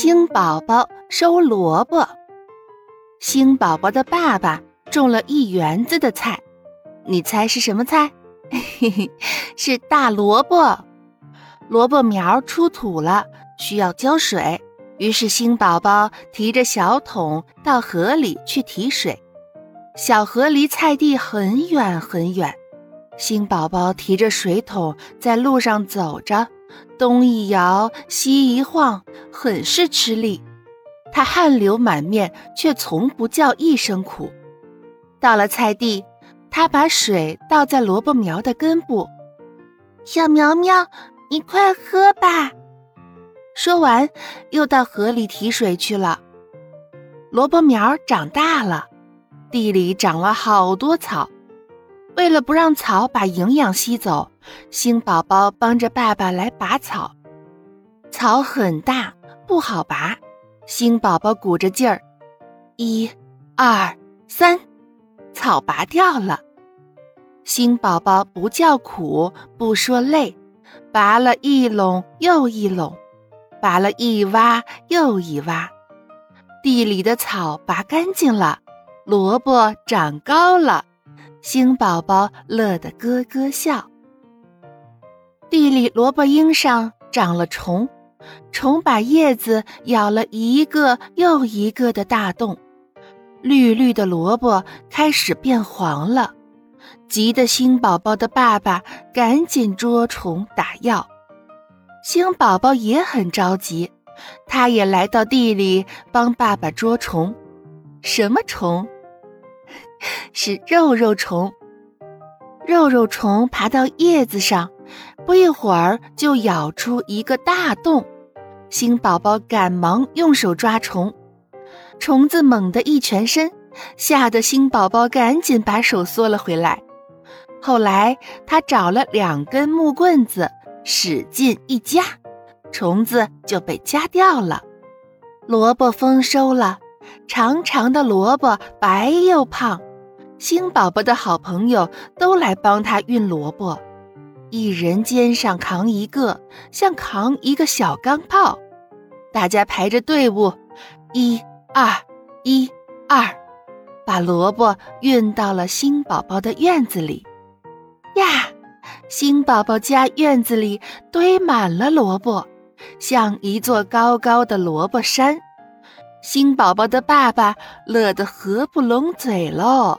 星宝宝收萝卜。星宝宝的爸爸种了一园子的菜，你猜是什么菜？嘿嘿，是大萝卜。萝卜苗出土了，需要浇水，于是星宝宝提着小桶到河里去提水。小河离菜地很远很远，星宝宝提着水桶在路上走着。东一摇，西一晃，很是吃力。他汗流满面，却从不叫一声苦。到了菜地，他把水倒在萝卜苗的根部。小苗苗，你快喝吧。说完，又到河里提水去了。萝卜苗长大了，地里长了好多草。为了不让草把营养吸走，星宝宝帮着爸爸来拔草。草很大，不好拔。星宝宝鼓着劲儿，一、二、三，草拔掉了。星宝宝不叫苦，不说累，拔了一垄又一垄，拔了一洼又一洼，地里的草拔干净了，萝卜长高了。星宝宝乐得咯咯笑。地里萝卜缨上长了虫，虫把叶子咬了一个又一个的大洞，绿绿的萝卜开始变黄了。急得星宝宝的爸爸赶紧捉虫打药。星宝宝也很着急，他也来到地里帮爸爸捉虫。什么虫？是肉肉虫，肉肉虫爬到叶子上，不一会儿就咬出一个大洞。星宝宝赶忙用手抓虫，虫子猛地一全身，吓得星宝宝赶紧把手缩了回来。后来他找了两根木棍子，使劲一夹，虫子就被夹掉了。萝卜丰收了，长长的萝卜白又胖。星宝宝的好朋友都来帮他运萝卜，一人肩上扛一个，像扛一个小钢炮。大家排着队伍，一、二、一、二，把萝卜运到了星宝宝的院子里。呀，星宝宝家院子里堆满了萝卜，像一座高高的萝卜山。星宝宝的爸爸乐得合不拢嘴喽。